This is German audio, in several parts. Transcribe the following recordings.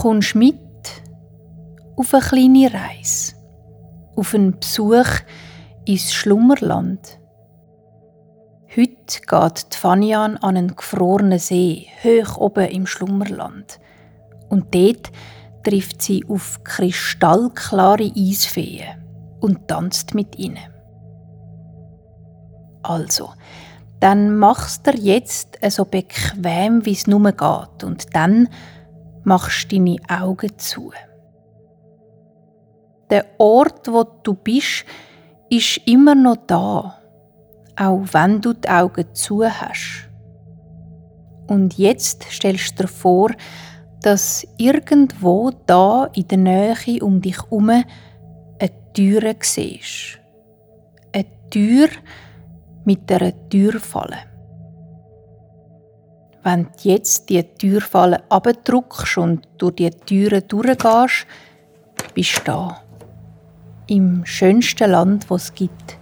kommst mit auf eine kleine Reise, auf einen Besuch ins Schlummerland. Heute geht Fanian an einen gefrorenen See, hoch oben im Schlummerland. Und dort trifft sie auf kristallklare Eisfeen und tanzt mit ihnen. Also, dann machst du jetzt so bequem, wie es nur geht, und dann machst deine Augen zu. Der Ort, wo du bist, ist immer noch da, auch wenn du die Augen zu hast. Und jetzt stellst du dir vor, dass irgendwo da in der Nähe um dich herum eine Tür siehst. Eine Tür mit einer Türfalle. Wenn du jetzt die Türfalle abdruckst und durch die Türen durchgehst, bist du da. Im schönsten Land, was es gibt.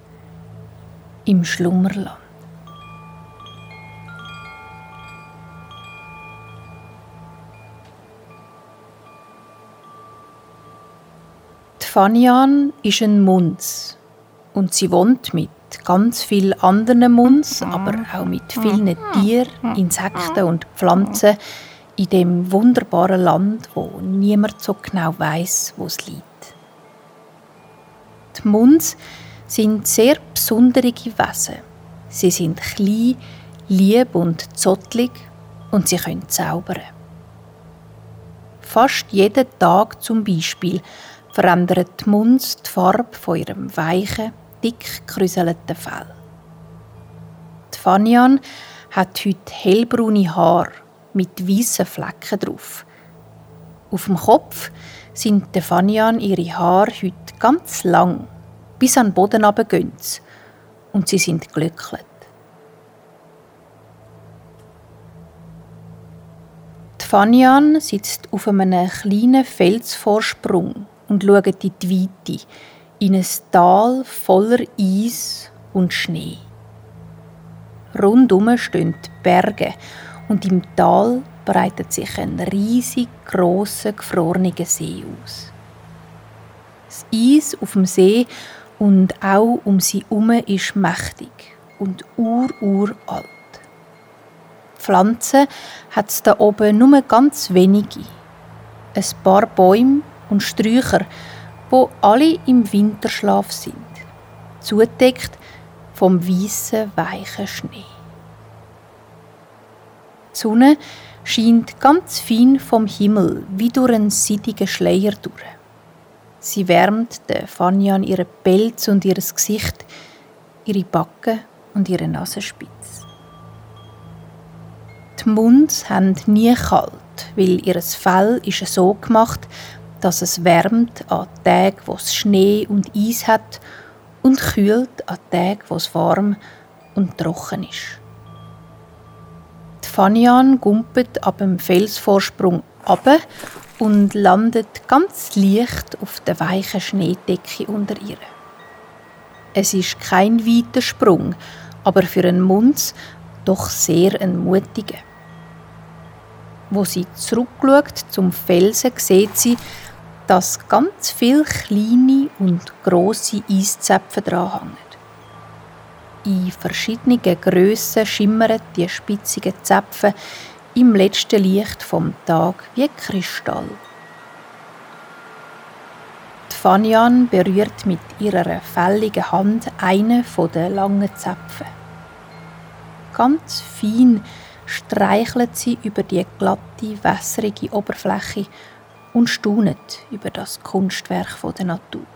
Im Schlummerland. Fanian ist ein Munz und sie wohnt mit ganz vielen anderen Munz, aber auch mit vielen Tieren, Insekten und Pflanzen in dem wunderbaren Land, wo niemand so genau weiß, wo es liegt. Die Munz sind sehr besondere Wesen. Sie sind klein, lieb und zottlig und sie können zaubern. Fast jeden Tag zum Beispiel verändert die Munz die Farbe von ihrem weichen, dick gekräuselten Fell. Die Fanian hat heute hellbraune Haare mit weißen Flecken drauf. Auf dem Kopf sind der Fanian ihre Haare heute ganz lang, bis an den Boden runtergehen und sie sind glücklich. Die Fanian sitzt auf einem kleinen Felsvorsprung und schaut in die Weite, in ein Tal voller Eis und Schnee. Rundum stehen Berge und im Tal breitet sich ein riesig grosser gefrorener See aus. Das Eis auf dem See und auch um sie herum ist mächtig und ur-uralt. Pflanzen hat es da oben nur ganz wenige. Ein paar Bäume und Sträucher, wo alle im Winterschlaf sind, zudeckt vom weißen weichen Schnee. Die Sonne scheint ganz fein vom Himmel wie durch einen seidigen Schleier durch. Sie wärmt der Fanyan ihren Pelz und ihr Gesicht, ihre Backen und ihre Nasenspitze. Die Munds haben nie kalt, weil ihr Fell ist so gemacht, dass es wärmt an Tagen, wo es Schnee und Eis hat und kühlt an Tagen, wo es warm und trocken ist. Die Fanian gumpet ab dem Felsvorsprung ab und landet ganz leicht auf der weichen Schneedecke unter ihr. Es ist kein weiter Sprung, aber für einen Munz doch sehr ein mutiger. Wo sie zurückschaut zum Felsen, sieht sie, dass ganz viele kleine und große Eiszäpfe dran hängen. In verschiedenen Grössen schimmern die spitzigen Zäpfe im letzten Licht vom Tag wie Kristall. Die Fanian berührt mit ihrer fälligen Hand einen den langen Zäpfen. Ganz fein streichelt sie über die glatte, wässrige Oberfläche und staunet über das Kunstwerk der Natur.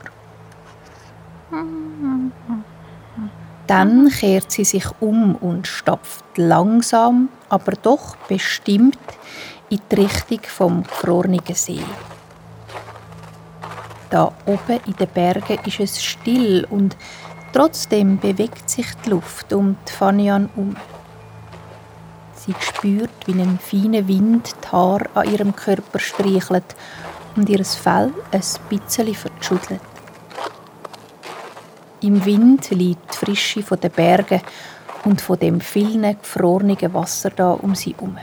Dann kehrt sie sich um und stapft langsam, aber doch bestimmt in die Richtung vom gefrorenen See. Da oben in den Bergen ist es still und trotzdem bewegt sich die Luft um die Fanian um. Sie spürt, wie ein feiner Wind die Haare an ihrem Körper streichelt und ihr Fell ein bisschen verschüttelt. Im Wind liegt die Frische der Berge und von dem vielen gefrorenen Wasser da um sie herum.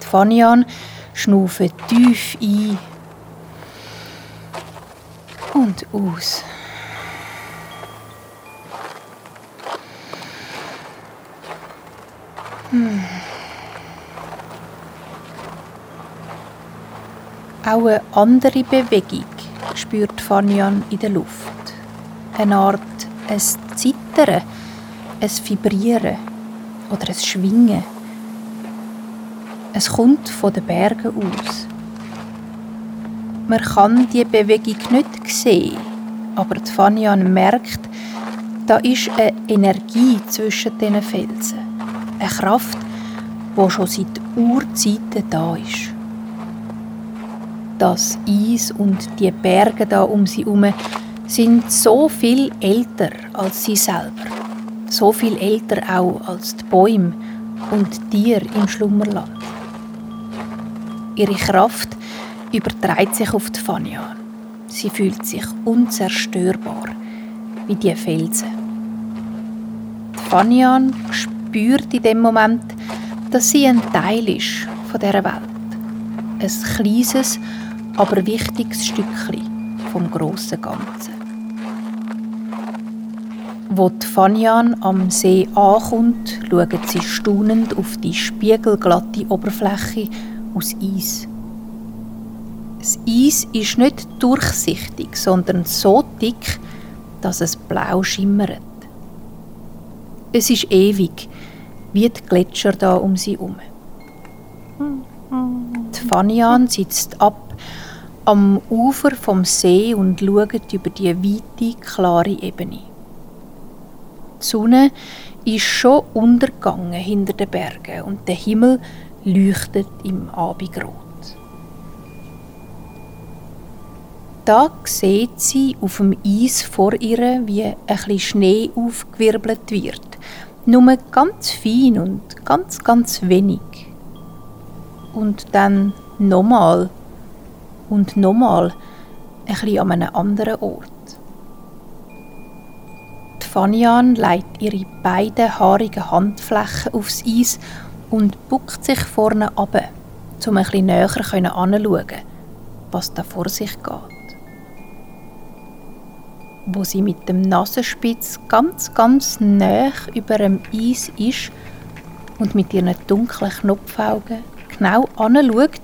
Die Fanian schnaufe tief ein und aus. Auch eine andere Bewegung spürt Fanyan in der Luft. Eine Art ein Zittern, ein Vibrieren oder ein Schwingen. Es kommt von den Bergen aus. Man kann die Bewegung nicht sehen, aber Fanyan merkt, da ist eine Energie zwischen diesen Felsen. Eine Kraft, die schon seit Urzeiten da ist. Das Eis und die Berge da um sie herum sind so viel älter als sie selber. So viel älter auch als die Bäume und Tiere im Schlummerland. Ihre Kraft überträgt sich auf die Fania. Sie fühlt sich unzerstörbar wie die Felsen. Die Fanian spürt in dem Moment, dass sie ein Teil ist von dieser Welt. Ein kleines, aber wichtiges Stückchen vom grossen Ganzen. Wo Fanyan am See ankommt, schaut sie staunend auf die spiegelglatte Oberfläche aus Eis. Das Eis ist nicht durchsichtig, sondern so dick, dass es blau schimmert. Es ist ewig, wie die Gletscher da um sie herum. Die Fanyan sitzt ab am Ufer vom See und schaut über die weite, klare Ebene. Die Sonne ist schon untergegangen hinter den Bergen und der Himmel leuchtet im Abendrot. Da sieht sie auf dem Eis vor ihr, wie ein bisschen Schnee aufgewirbelt wird. Nur ganz fein und ganz, ganz wenig. Und dann nochmal und nochmal ein bisschen an einem anderen Ort. Die Fanian legt ihre beiden haarigen Handflächen aufs Eis und buckt sich vorne ab, um ein bisschen näher anzuschauen, was da vor sich geht wo sie mit dem Nasenspitz ganz, ganz nah über dem Eis ist und mit ihren dunklen Knopfaugen genau anschaut,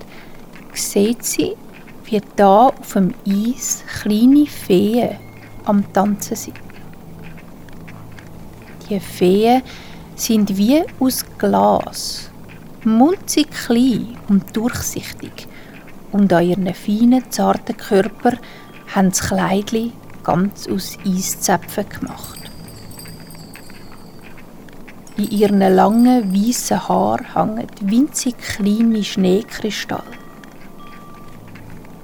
sieht sie, wie da auf dem Eis kleine Feen am Tanzen sind. Die Feen sind wie aus Glas, munzig klein und durchsichtig und an ihren feinen, zarten Körper haben das Kleidchen ganz aus Eiszäpfen gemacht. In ihren langen, weißen Haaren hängen winzig kleine Schneekristalle.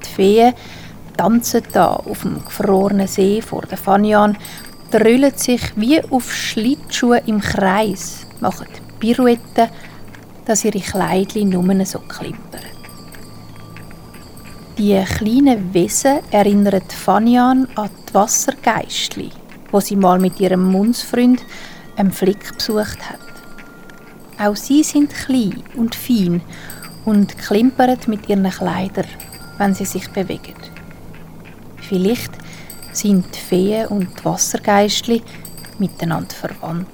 Die Feen tanzen da auf dem gefrorenen See vor der Fanian, drüllen sich wie auf Schlittschuhe im Kreis, machen Pirouetten, dass ihre Kleidchen nur so klimpern. Die kleinen Wesen erinnern Fanian an die Wassergeistli, wo sie mal mit ihrem Mundsfreund einen Flick besucht hat. Auch sie sind klein und fein und klimpern mit ihren Kleidern, wenn sie sich bewegen. Vielleicht sind die Feen und die Wassergeistli miteinander verwandt.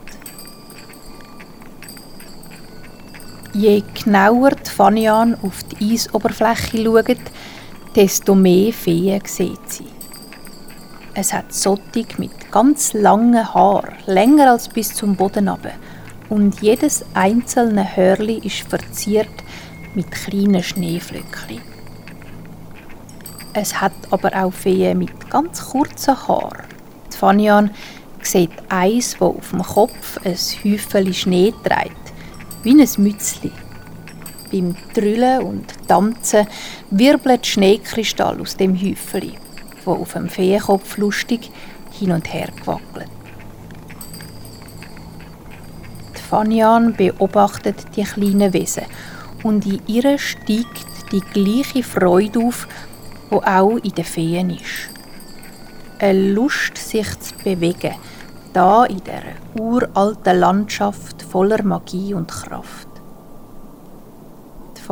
Je genauer die Fanian auf die Eisoberfläche schaut, desto mehr Feen sieht sie. Es hat Sottig mit ganz langen Haaren, länger als bis zum Boden runter. Und jedes einzelne Hörli ist verziert mit kleinen Schneeflöckchen. Es hat aber auch Feen mit ganz kurzen Haaren. Fanian sieht eins, wo auf dem Kopf ein Häufchen Schnee trägt, wie ein Mützli. Beim Trüllen und Tanzen wirbelt Schneekristall aus dem Häufchen, wo auf dem Feenkopf lustig hin und her gewackelt. Die Fanian beobachtet die kleinen Wesen und in ihr steigt die gleiche Freude auf, wo auch in den Feen ist. Eine Lust, sich zu bewegen, da in der uralten Landschaft voller Magie und Kraft.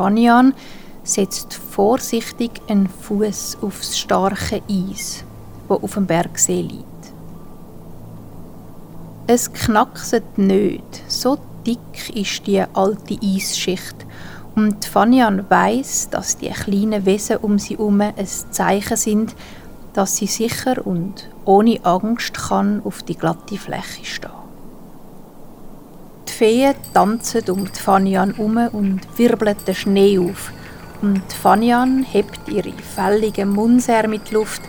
Fanian setzt vorsichtig einen Fuß aufs starke Eis, wo auf dem Bergsee liegt. Es knackset nicht, so dick ist die alte Eisschicht und Fanian weiß, dass die kleinen Wesen um sie herum ein Zeichen sind, dass sie sicher und ohne Angst kann auf die glatte Fläche stehen. Feen tanzen um die Fanian herum und wirbeln den Schnee auf. Und Fanian hebt ihre fälligen Munser mit Luft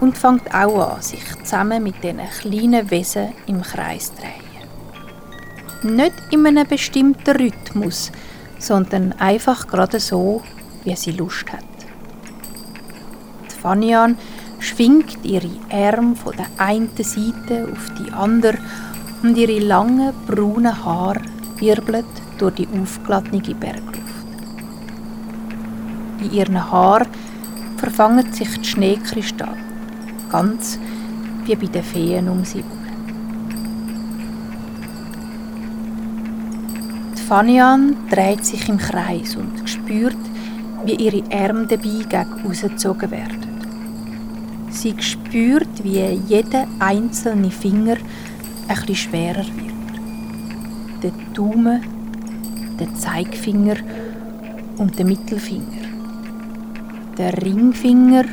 und fängt auch an, sich zusammen mit diesen kleinen Wesen im Kreis zu drehen. Nicht in einem bestimmten Rhythmus, sondern einfach gerade so, wie sie Lust hat. Die Fanian schwingt ihre Arme von der einen Seite auf die andere und ihre langen braunen Haare wirbeln durch die aufgeladene Bergluft. In ihren Haaren verfangen sich die Schneekristalle, ganz wie bei den Feen um sie herum. Fanian dreht sich im Kreis und spürt, wie ihre Arme dabei rausgezogen werden. Sie spürt, wie jeder einzelne Finger etwas schwerer wird. Der Daumen, der Zeigefinger und der Mittelfinger. Der Ringfinger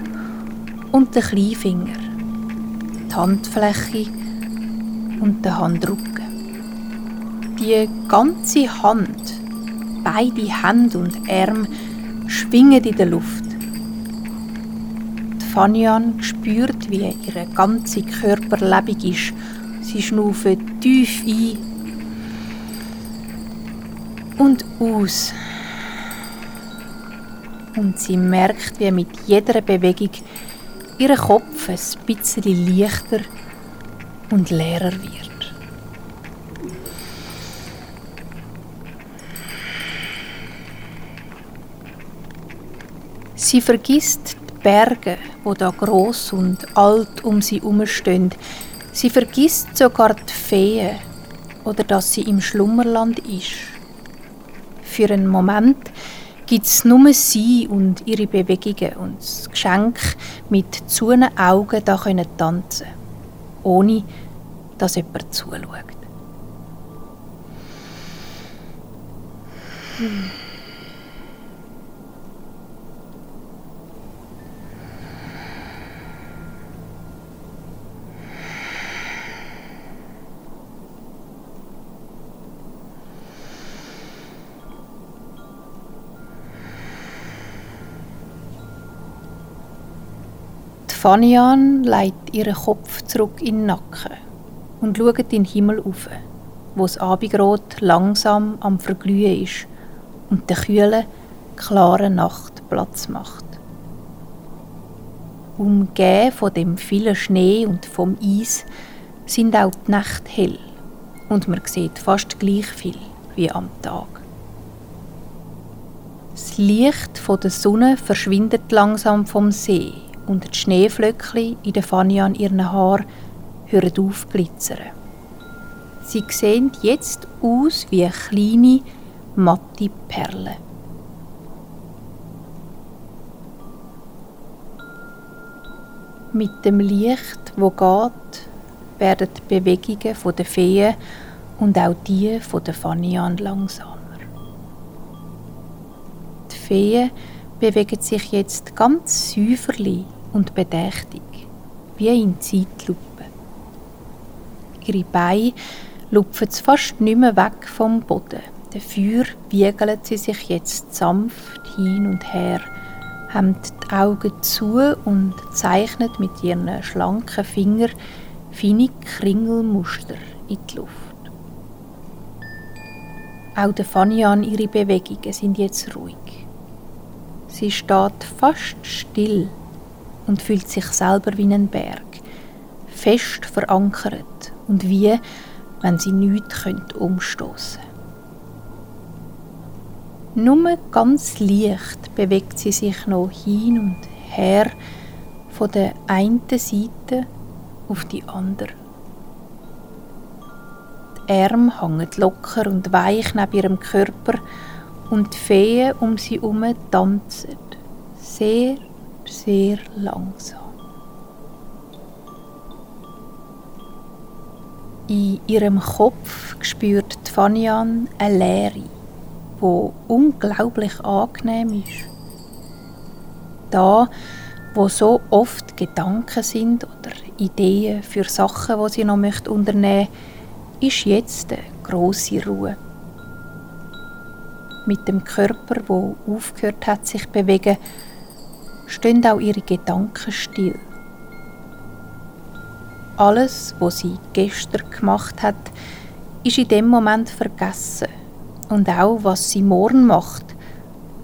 und der Kleinfinger. Die Handfläche und der Handrücken. Die ganze Hand, beide Hände und Arme schwingen in der Luft. Die Fanian spürt, wie ihr ganzer Körper lebendig ist Sie schnaufen tief ein und aus. Und sie merkt, wie mit jeder Bewegung ihr Kopf ein bisschen leichter und leerer wird. Sie vergisst die Berge, wo da groß und alt um sie herumstehen, Sie vergisst sogar die Fee oder dass sie im Schlummerland ist. Für einen Moment gibt es nur sie und ihre Bewegungen und das Geschenk, mit zuen Augen da können tanzen ohne dass jemand zuschaut. Hm. Fanian legt ihren Kopf zurück in den Nacken und schaut in den Himmel auf, wo das Abendrot langsam am Verglühen ist und der kühlen, klaren Nacht Platz macht. Umgeben von dem vielen Schnee und vom Eis sind auch die Nächte hell und man sieht fast gleich viel wie am Tag. Das Licht der Sonne verschwindet langsam vom See und die Schneeflöckchen in der Fanny an ihren Haar hören auf glitzern. Sie sehen jetzt aus wie kleine, matte Perlen. Mit dem Licht, wo geht, werden die Bewegungen der Feen und auch die der Fanny an langsamer. Die Feen bewegen sich jetzt ganz säuferlich und bedächtig, wie in Zeitlupe. Ihre Beine lupfen fast nicht mehr weg vom Boden. Dafür wiegelt sie sich jetzt sanft hin und her, hemmt die Augen zu und zeichnet mit ihren schlanken Fingern feine Kringelmuster in die Luft. Auch der Fanian ihre Bewegungen sind jetzt ruhig. Sie steht fast still und fühlt sich selber wie ein Berg, fest verankert und wie, wenn sie nichts umstoßen. Nur ganz leicht bewegt sie sich noch hin und her von der einen Seite auf die andere. Die Arme hängen locker und weich neben ihrem Körper und die Feen um sie herum tanzen. Sehr, sehr langsam. In ihrem Kopf spürt Fanian eine Leere, die unglaublich angenehm ist. Da, wo so oft Gedanken sind oder Ideen für Sachen, die sie noch möchte unternehmen ist jetzt eine grosse Ruhe. Mit dem Körper, wo aufgehört hat, sich zu bewegen, stehen auch ihre Gedanken still. Alles, was sie gestern gemacht hat, ist in dem Moment vergessen. Und auch, was sie morgen macht,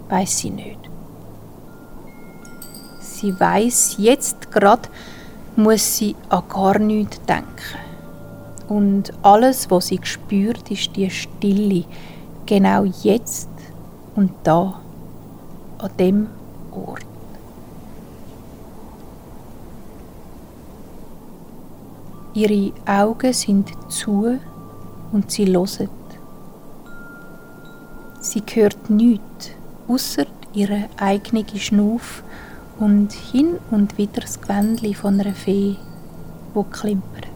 weiß sie nicht. Sie weiß jetzt gerade, muss sie an gar nichts denken. Und alles, was sie spürt, ist die Stille, genau jetzt und da, an dem Ort. Ihre Augen sind zu und sie loset. Sie hört nichts, außer ihre eigene Schnuff und hin und wieder das Gewändchen von einer Fee, wo klimpert.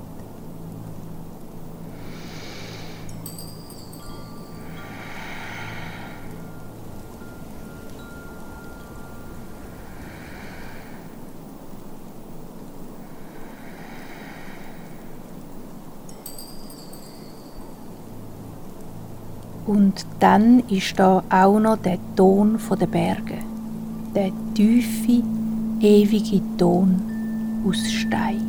Und dann ist da auch noch der Ton der Berge, der tiefe, ewige Ton aus Stein.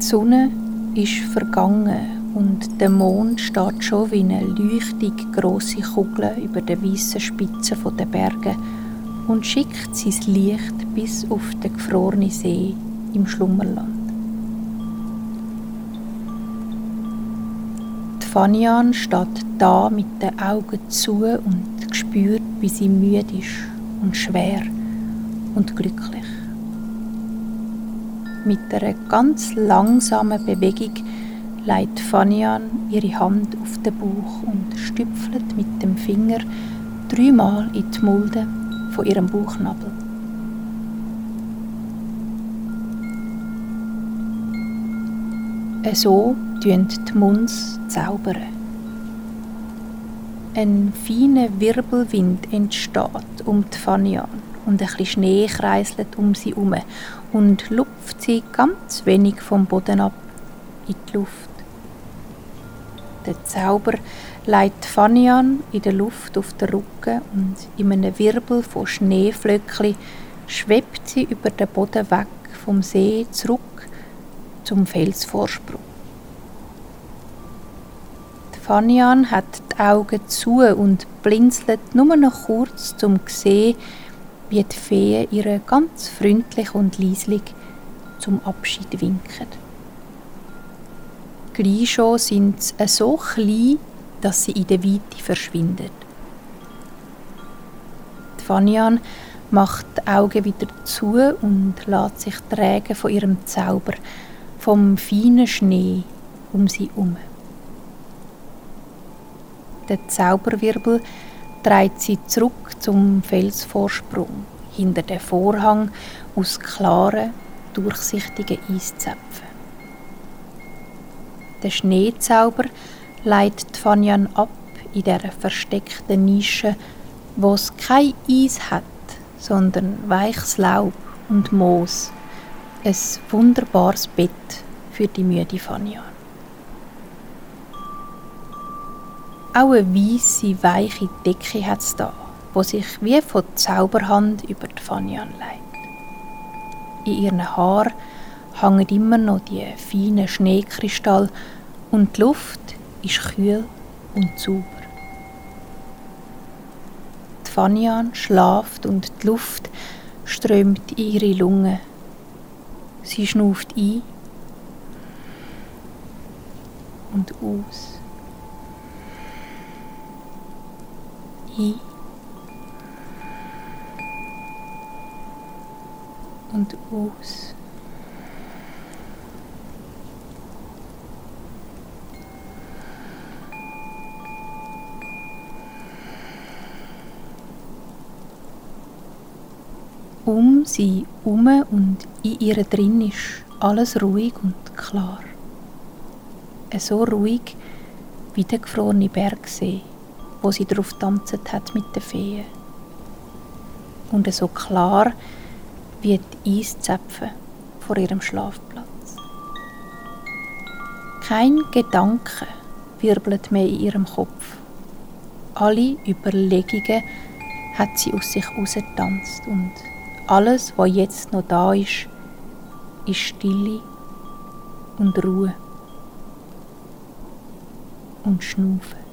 Die Sonne ist vergangen und der Mond steht schon wie eine leuchtig große Kugel über den weißen Spitzen der Berge und schickt sein Licht bis auf den gefrorenen See im Schlummerland. Fanian steht da mit den Augen zu und spürt, wie sie müde ist und schwer und glücklich. Mit einer ganz langsamen Bewegung legt Fanian ihre Hand auf den Bauch und stüpfelt mit dem Finger dreimal in die Mulde von ihrem Bauchnabel. So tun die Munds zaubern. Ein feiner Wirbelwind entsteht um die Fanian und ein bisschen Schnee kreiselt um sie herum und lupft sie ganz wenig vom Boden ab in die Luft. Der Zauber leitet Fanian in der Luft auf den Rücken und in einem Wirbel von Schneeflöckchen schwebt sie über den Boden weg vom See zurück zum Felsvorsprung. Fanian hat die Augen zu und blinzelt nur noch kurz, um zu sehen, wie die Feen ihr ganz freundlich und leislich zum Abschied winken. Gleich schon sind sie so klein, dass sie in der Weite verschwinden. Fanian macht die Augen wieder zu und lässt sich tragen von ihrem Zauber, vom feinen Schnee um sie herum. Der Zauberwirbel dreht sie zurück zum Felsvorsprung, hinter dem Vorhang aus klaren, durchsichtigen Eiszäpfen. Der Schneezauber leitet Fanyan ab in der versteckten Nische, wo es kein Eis hat, sondern weiches Laub und Moos. Ein wunderbares Bett für die müde Fanyan. Auch eine weisse, weiche Decke hat es da, wo sich wie von Zauberhand über die Fanny anlegt. In ihren Haaren hängen immer noch die feinen Schneekristalle und die Luft ist kühl und sauber. Die Fanian schlaft und die Luft strömt in ihre Lungen. Sie schnauft ein und aus. ein und aus. Um sie um und in ihr drin ist alles ruhig und klar. So ruhig wie der gefrorene Bergsee, wo sie drauf tanzt hat mit den Feen. Und so klar wie die Eiszäpfe vor ihrem Schlafplatz. Kein Gedanke wirbelt mehr in ihrem Kopf. Alle Überlegungen hat sie aus sich herausgetanzt und alles, was jetzt noch da ist, ist Stille und Ruhe und Schnaufen.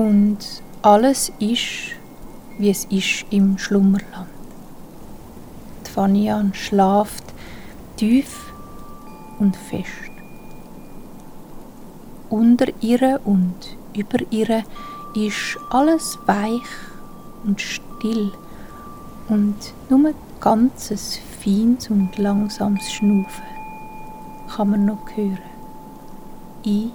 Und alles ist, wie es ist im Schlummerland. Die Fanian schlaft tief und fest. Unter ihr und über ihr ist alles weich und still und nur ganzes feines und langsames Schnaufen kann man noch hören. Ein